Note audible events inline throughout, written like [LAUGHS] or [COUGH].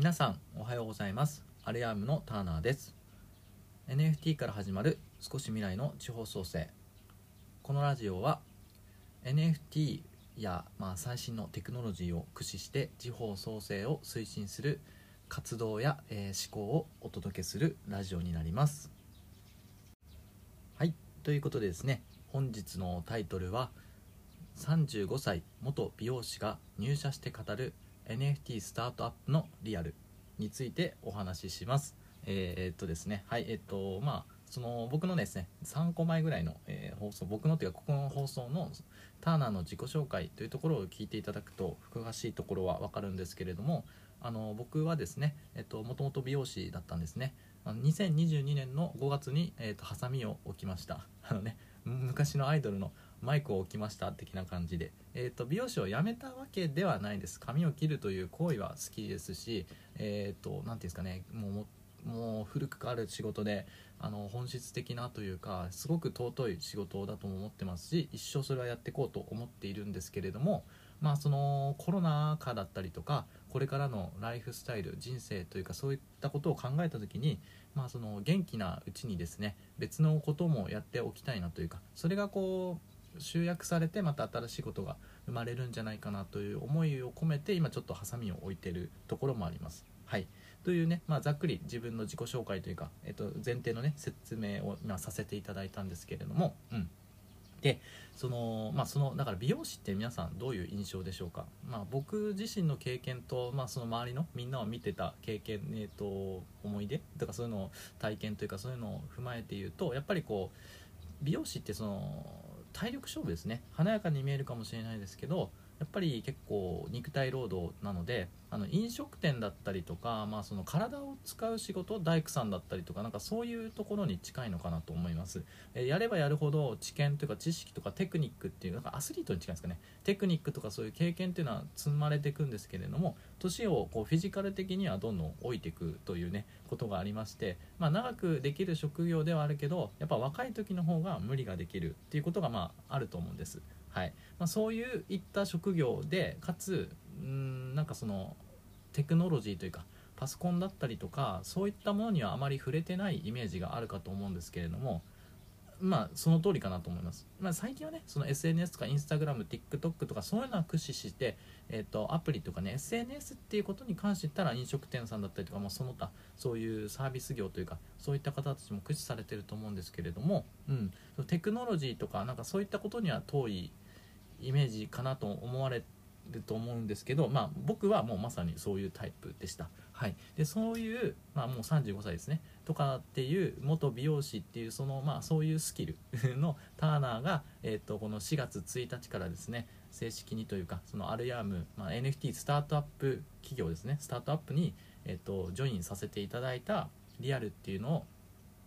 皆さんおはようございます。アレアームのターナーです。NFT から始まる少し未来の地方創生。このラジオは NFT や、まあ、最新のテクノロジーを駆使して地方創生を推進する活動や、えー、思考をお届けするラジオになります。はい。ということでですね本日のタイトルは35歳元美容師が入社して語る NFT スタートアップのリアルについてお話しします。えー、っとですね、はい、えっと、まあ、その僕のですね、3個前ぐらいの、えー、放送、僕のというか、ここの放送のターナーの自己紹介というところを聞いていただくと、詳しいところはわかるんですけれども、あの僕はですね、えっと、もともと美容師だったんですね。2022年の5月に、えーと、ハサミを置きましたあのね昔のアイドルのマイクを置きました的な感じで、えーと、美容師を辞めたわけではないです。髪を切るという行為は好きですしえ、ー、とていうんですかね。もうもう古くからある仕事であの本質的なというかすごく尊い仕事だとも思ってますし一生それはやっていこうと思っているんですけれどもまあそのコロナ禍だったりとかこれからのライフスタイル人生というかそういったことを考えた時にまあその元気なうちにですね別のこともやっておきたいなというかそれがこう集約されてまた新しいことが生まれるんじゃないかなという思いを込めて今ちょっとハサミを置いてるところもあります。はい。というね、まあ、ざっくり自分の自己紹介というか、えっと、前提のね説明を今させていただいたんですけれども、うん、でそのまあそのだから美容師って皆さんどういう印象でしょうか、まあ、僕自身の経験と、まあ、その周りのみんなを見てた経験、えーと、思い出？とかそういうのを体験というかそういうのを踏まえて言うとやっぱりこう美容師ってその体力勝負ですね。華やかに見えるかもしれないですけどやっぱり結構肉体労働なのであの飲食店だったりとか、まあ、その体を使う仕事大工さんだったりとかなんかそういうところに近いのかなと思います、えやればやるほど知見というか知識とかテクニックっていうなんかアスリートに近いですかね。テクニックとかそういう経験っていうのは積まれていくんですけれども年をこうフィジカル的にはどんどん老いていくというねことがありまして、まあ、長くできる職業ではあるけどやっぱ若い時の方が無理ができるっていうことがまああると思うんです。はい。まあ、そういった職業でかつんなんかそのテクノロジーというかパソコンだったりとかそういったものにはあまり触れてないイメージがあるかと思うんですけれどもまあその通りかなと思います、まあ、最近はねその SNS とか InstagramTikTok とかそういうのは駆使して、えーと、アプリとかね SNS っていうことに関して言ったら飲食店さんだったりとか、まあ、その他そういうサービス業というかそういった方たちも駆使されてると思うんですけれども、うん、テクノロジーとかなんかそういったことには遠いイメージかなと思われてると思うんですけど、まあ、僕はもうまさにそういうタイプでした。はい、でそういう、まあ、もう35歳ですねとかっていう元美容師っていうその、まあ、そういうスキルの [LAUGHS] ターナーが、えーと、この4月1日からですね正式にというかそのアルヤーム、まあ、NFT スタートアップ企業ですねスタートアップに、えーとジョインさせていただいたリアルっていうのを、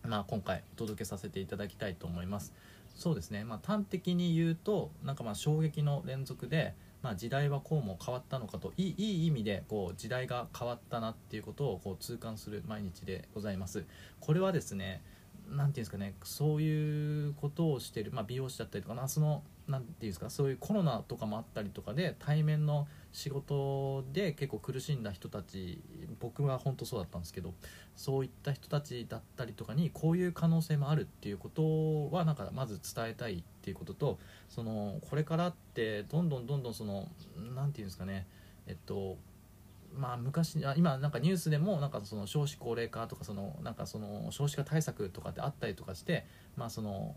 まあ、今回お届けさせていただきたいと思います。そうですね、まあ、端的に言うとなんかまあ衝撃の連続で、まあ、時代はこうも変わったのかといいいい意味でこう時代が変わったなっていうことをこう痛感する毎日でございます。これはですね何て言うんですかねそういうことをしてる、まあ、美容師だったりとかなその何て言うんですかそういうコロナとかもあったりとかで対面の仕事で結構苦しんだ人たち僕は本当そうだったんですけどそういった人たちだったりとかにこういう可能性もあるっていうことはなんかまず伝えたいっていうこととそのこれからってどんどんどんどんその何て言うんですかねえっとまあ昔あ今なんかニュースでもなんかその少子高齢化とかそのなんかその少子化対策とかってあったりとかしてまあその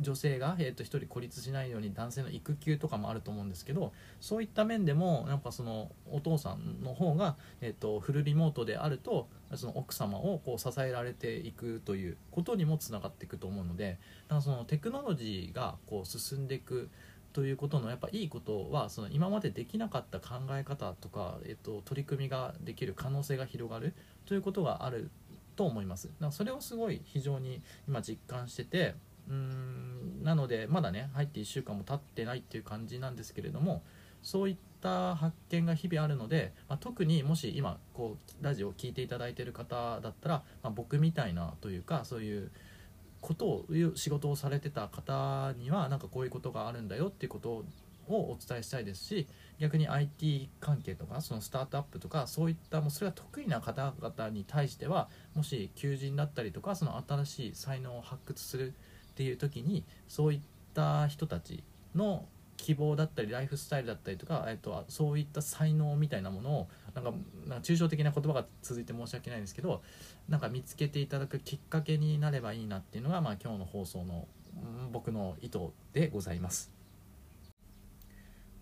女性が、えー、と1人孤立しないように男性の育休とかもあると思うんですけどそういった面でもやっぱそのお父さんの方が、えー、とフルリモートであるとその奥様をこう支えられていくということにもつながっていくと思うのでだからそのテクノロジーがこう進んでいくということのやっぱいいことはその今までできなかった考え方とか、えっと、取り組みができる可能性が広がるということがあると思います。だからそれをすごい非常に今実感しててうんなのでまだね入って1週間も経ってないっていう感じなんですけれどもそういった発見が日々あるので、まあ、特にもし今こうラジオを聴いていただいてる方だったら、まあ、僕みたいなというかそういうことを仕事をされてた方にはなんかこういうことがあるんだよっていうことをお伝えしたいですし、逆に IT 関係とかそのスタートアップとかそういったもうそれが得意な方々に対してはもし求人だったりとかその新しい才能を発掘するっていう時にそういった人たちの希望だったりライフスタイルだったりとか、えっと、そういった才能みたいなものをなんか抽象的な言葉が続いて申し訳ないんですけどなんか見つけていただくきっかけになればいいなっていうのが、まあ、今日の放送の僕の意図でございます。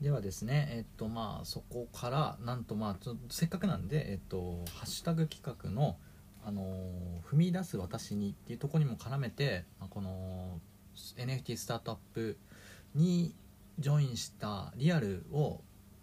ではですね、えっとまあ、そこからなんとまあちょせっかくなんで、えっと、ハッシュタグ企画の、あの踏み出す私にっていうとこにも絡めて、まあ、この NFT スタートアップにジョインしたリアルを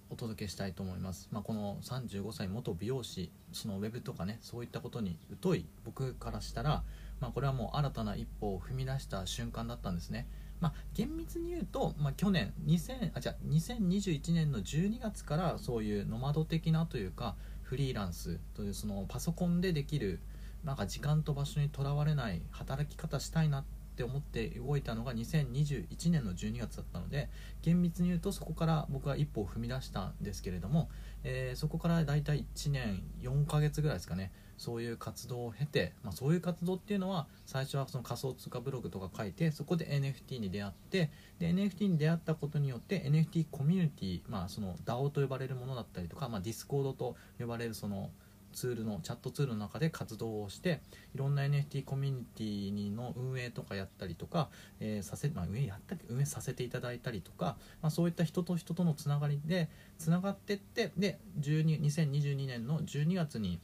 お届けしたいと思います、まあ、この35歳元美容師そのウェブとかねそういったことに疎い僕からしたら、まあ、これはもう新たな一歩を踏み出した瞬間だったんですね。まあ、厳密に言うと、まあ、去年2000あじゃ2021年の12月からそういうノマド的なというかフリーランスというそのパソコンでできるなんか時間と場所にとらわれない働き方したいなってって思って動いたのが2021年の12月だったので厳密に言うとそこから僕は一歩を踏み出したんですけれども、えー、そこから大体1年4ヶ月ぐらいですかねそういう活動を経て、まあ、そういう活動っていうのは最初はその仮想通貨ブログとか書いてそこで NFT に出会ってで NFT に出会ったことによって NFT コミュニティ、まあ、その DAO と呼ばれるものだったりとか、まあ、Discord と呼ばれるそのツールのチャットツールの中で活動をしていろんな NFT コミュニティの運営とかやったりとか、えー、させまあ、運営やった運営させていただいたりとか、まあ、そういった人と人とのつながりでつながってってで12 2022年の12月に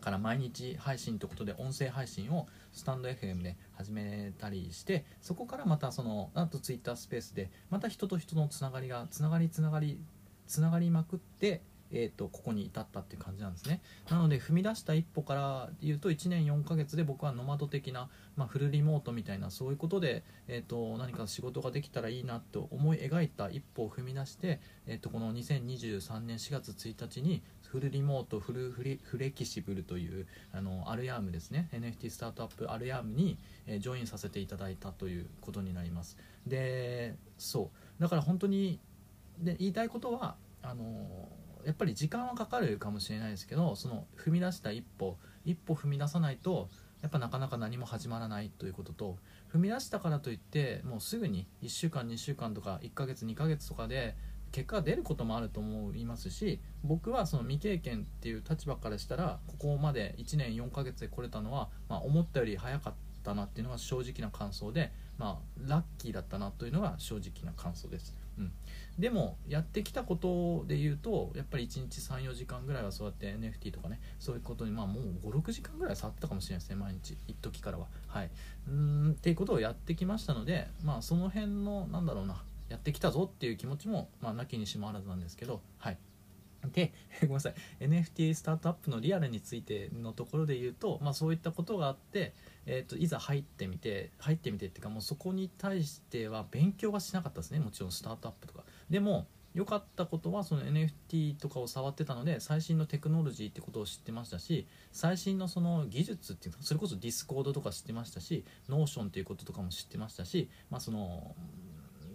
から毎日配信ということで音声配信をスタンド FM で始めたりしてそこからまたそのなんと Twitter スペースでまた人と人のつながりがつながりつながりつながりまくってえーと、ここに至ったっていう感じなんですね。なので踏み出した一歩から言うと1年4ヶ月で僕はノマド的な、まあ、フルリモートみたいなそういうことで、えーと、何か仕事ができたらいいなと思い描いた一歩を踏み出して、えーと、この2023年4月1日にフルリモートフルフリフレキシブルというあのアルヤームですね。NFT スタートアップアルヤームに、えー、ジョインさせていただいたということになります。でそう。だから本当にで言いたいことはあのーやっぱり時間はかかるかもしれないですけどその踏み出した一歩一歩踏み出さないとやっぱなかなか何も始まらないということと踏み出したからといってもうすぐに1週間2週間とか1ヶ月2ヶ月とかで結果が出ることもあると思いますし僕はその未経験っていう立場からしたらここまで1年4ヶ月で来れたのは、まあ、思ったより早かったなっていうのが正直な感想で、まあ、ラッキーだったなというのが正直な感想です。うん、でもやってきたことで言うとやっぱり1日34時間ぐらいはそうやって NFT とかねそういうことにまあもう56時間ぐらい触ったかもしれないですね毎日一時からは。はい。うんっていうことをやってきましたのでまあその辺のなんだろうなやってきたぞっていう気持ちもまあなきにしもあらずなんですけどはい。で [LAUGHS] ごめんなさい。NFT スタートアップのリアルについてのところで言うと、まあ、そういったことがあって、えーと、いざ入ってみて入ってみてっていうかもうそこに対しては勉強はしなかったですね。もちろんスタートアップとか。でも良かったことはその NFT とかを触ってたので最新のテクノロジーってことを知ってましたし最新のその技術っていうかそれこそ Discord とか知ってましたし Notion っていうこととかも知ってましたし、まあ、その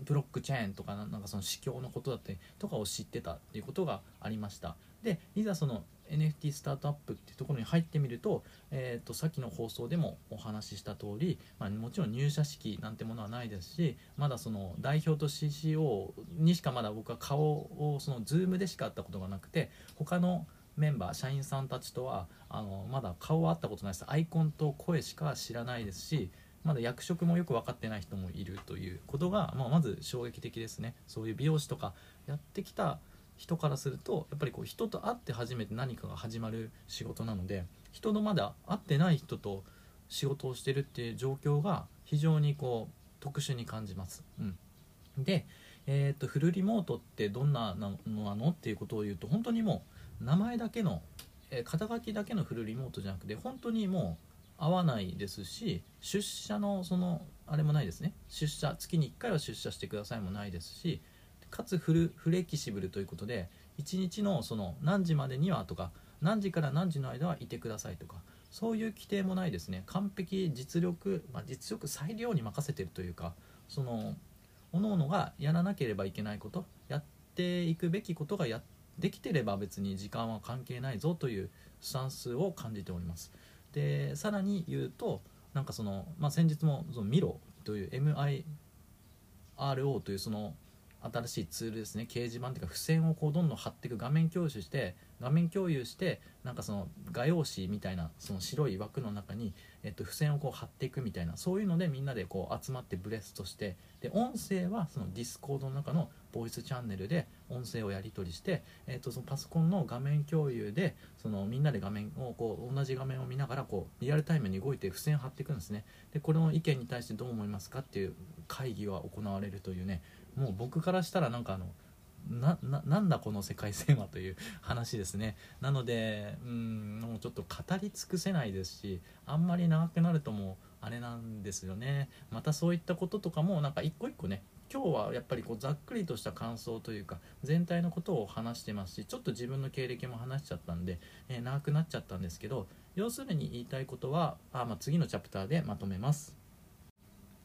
ブロックチェーンとかなんかその市況のことだったりとかを知ってたっていうことがありました。でいざその NFT スタートアップっていうところに入ってみると,、えーと、さっきの放送でもお話しした通り、まあ、もちろん入社式なんてものはないですしまだその代表と CCO にしかまだ僕は顔をその Zoom でしか会ったことがなくて他のメンバー社員さんたちとはあのまだ顔は会ったことないです。アイコンと声しか知らないですしまだ役職もよく分かってない人もいるということが、まあ、まず衝撃的ですねそういう美容師とかやってきた人からするとやっぱりこう人と会って初めて何かが始まる仕事なので人のまだ会ってない人と仕事をしてるっていう状況が非常にこう特殊に感じます。うん、で、えーと、フルリモートってどんなのなのっていうことを言うと本当にもう名前だけの、え、肩書きだけのフルリモートじゃなくて本当にもう合わないですし出社のそのあれもないですね。出社月に1回は出社してくださいもないですしかつフルフレキシブルということで1日のその何時までにはとか何時から何時の間はいてくださいとかそういう規定もないですね。完璧実力、まあ、実力裁量に任せてるというかその各々がやらなければいけないことやっていくべきことがやできてれば別に時間は関係ないぞというスタンスを感じております。でさらに言うとなんかその、まあ、先日もその Miro という MIRO というその新しいツールですね。掲示板というか付箋をこうどんどん貼っていく画面共有して画面共有してなんかその画用紙みたいなその白い枠の中に、えっと、付箋をこう貼っていくみたいなそういうのでみんなでこう集まってブレストしてで音声はその Discord の中のボイスチャンネルで音声をやり取りして、えっと、そのパソコンの画面共有でそのみんなで画面をこう同じ画面を見ながらこうリアルタイムに動いて付箋を貼っていくんですね。でこれの意見に対してどう思いますかっていう会議が行われるというねもう僕からしたらなんかあのなななんだこの世界線はという話ですねなのでうんもうちょっと語り尽くせないですしあんまり長くなるともうあれなんですよねまたそういったこととかもなんか一個一個ね今日はやっぱりこうざっくりとした感想というか全体のことを話してますしちょっと自分の経歴も話しちゃったんで、えー、長くなっちゃったんですけど要するに言いたいことはあ、まあ、次のチャプターでまとめます。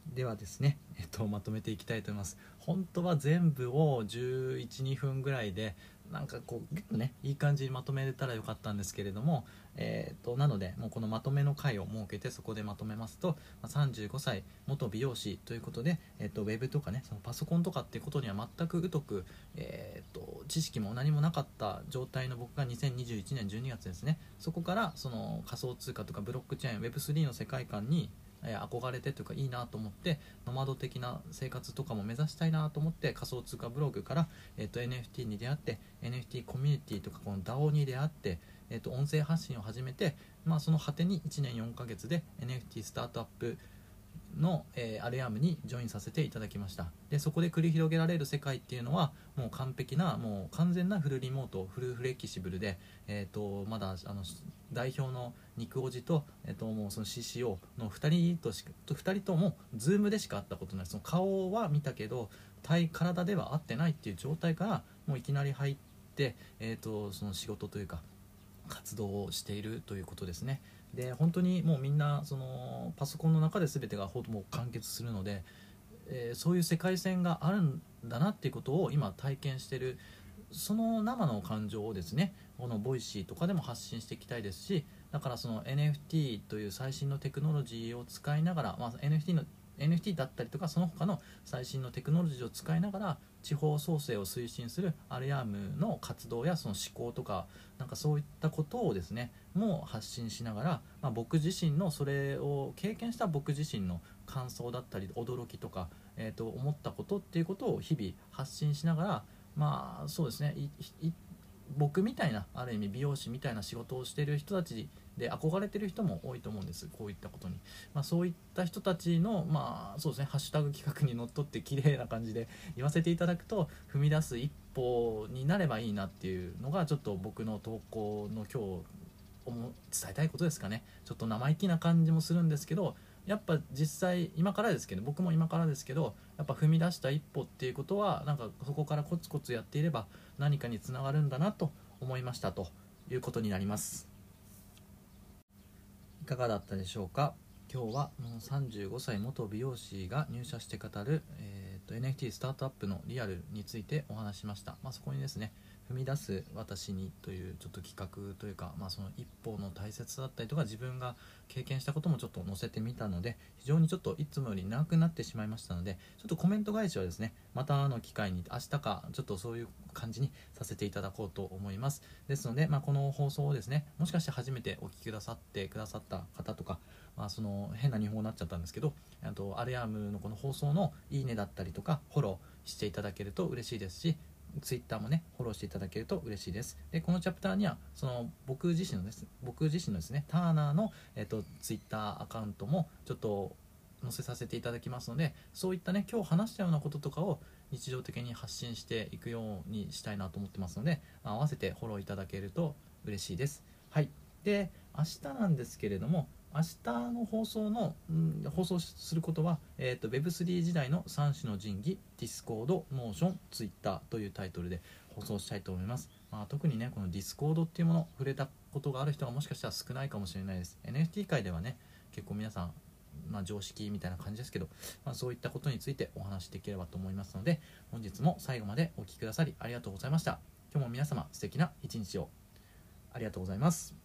ではですね、えっと、まとめていきたいと思います。本当は全部を112分ぐらいでなんかこう結構ねいい感じにまとめれたらよかったんですけれども、えーと、なのでもうこのまとめの回を設けてそこでまとめますと、ま35歳元美容師ということで、えーと、ウェブとかねそのパソコンとかっていうことには全く疎く、えーと知識も何もなかった状態の僕が2021年12月ですね。そこからその仮想通貨とかブロックチェーン Web3 の世界観にえ憧れてというかいいなと思ってノマド的な生活とかも目指したいなと思って仮想通貨ブログから、えーと、NFT に出会って NFT コミュニティとかこの DAO に出会って、えーと、音声発信を始めて、まあ、その果てに1年4ヶ月で NFT スタートアップの、えー、アレアムにジョインさせていただきました。でそこで繰り広げられる世界っていうのはもう完璧なもう完全なフルリモートフルフレキシブルで、えーと、まだあの代表の肉おじと,、えーと、もうその CCO の2人とし2人とも Zoom でしか会ったことないその顔は見たけど体体では会ってないっていう状態からもういきなり入って、えーとその仕事というか活動をしているということですね。で本当にもうみんなそのパソコンの中で全てがほぼ完結するので、えー、そういう世界線があるんだなっていうことを今体験してるその生の感情をですねこの Voicy とかでも発信していきたいですしだからその NFT という最新のテクノロジーを使いながら、まあ、NFT の NFT だったりとかその他の最新のテクノロジーを使いながら地方創生を推進するアレアームの活動やその思考とかなんかそういったことをですねもう発信しながら、まあ、僕自身のそれを経験した僕自身の感想だったり驚きとか、えー、と思ったことっていうことを日々発信しながらまあそうですね僕みたいなある意味美容師みたいな仕事をしている人たちで憧れてる人も多いと思うんです。こういったことに、まあ、そういった人たちのまあそうですねハッシュタグ企画にのっとって綺麗な感じで言わせていただくと踏み出す一歩になればいいなっていうのがちょっと僕の投稿の今日伝えたいことですかね。ちょっと生意気な感じもするんですけどやっぱ実際今からですけど僕も今からですけどやっぱ踏み出した一歩っていうことはなんかそこからコツコツやっていれば何かにつながるんだなと思いましたということになります。かがだったでしょうか？今日はもう35歳元美容師が入社して語る、えーと、と NFT スタートアップのリアルについてお話しました、まあ、そこにですね踏み出す私にというちょっと企画というか、まあ、その一歩の大切さだったりとか自分が経験したこともちょっと載せてみたので非常にちょっといつもより長くなってしまいましたのでちょっとコメント返しはですねまたの機会に明日かちょっとそういう感じにさせていただこうと思います。ですので、まあ、この放送をですねもしかして初めてお聴きくださってくださった方とか、まあ、その変な日本語になっちゃったんですけどあとアレアムのこの放送のいいねだったりとかフォローしていただけると嬉しいですしツイッターもねフォローしていただけると嬉しいです。でこのチャプターにはその僕自身のです僕自身のですねターナーの、えっと、ツイッターアカウントもちょっと載せさせていただきますのでそういったね今日話したようなこととかを日常的に発信していくようにしたいなと思ってますので合わせてフォローいただけると嬉しいです。はい。で明日なんですけれども明日の放送の、うん、放送することは、えーと、Web3 時代の3種の神器 Discord、Notion、Twitter というタイトルで放送したいと思います、まあ、特にねこの Discord っていうもの触れたことがある人がもしかしたら少ないかもしれないです。NFT 界ではね結構皆さんまあ、常識みたいな感じですけど、まあ、そういったことについてお話しできればと思いますので本日も最後までお聴きくださりありがとうございました。今日も皆様素敵な一日を。ありがとうございます。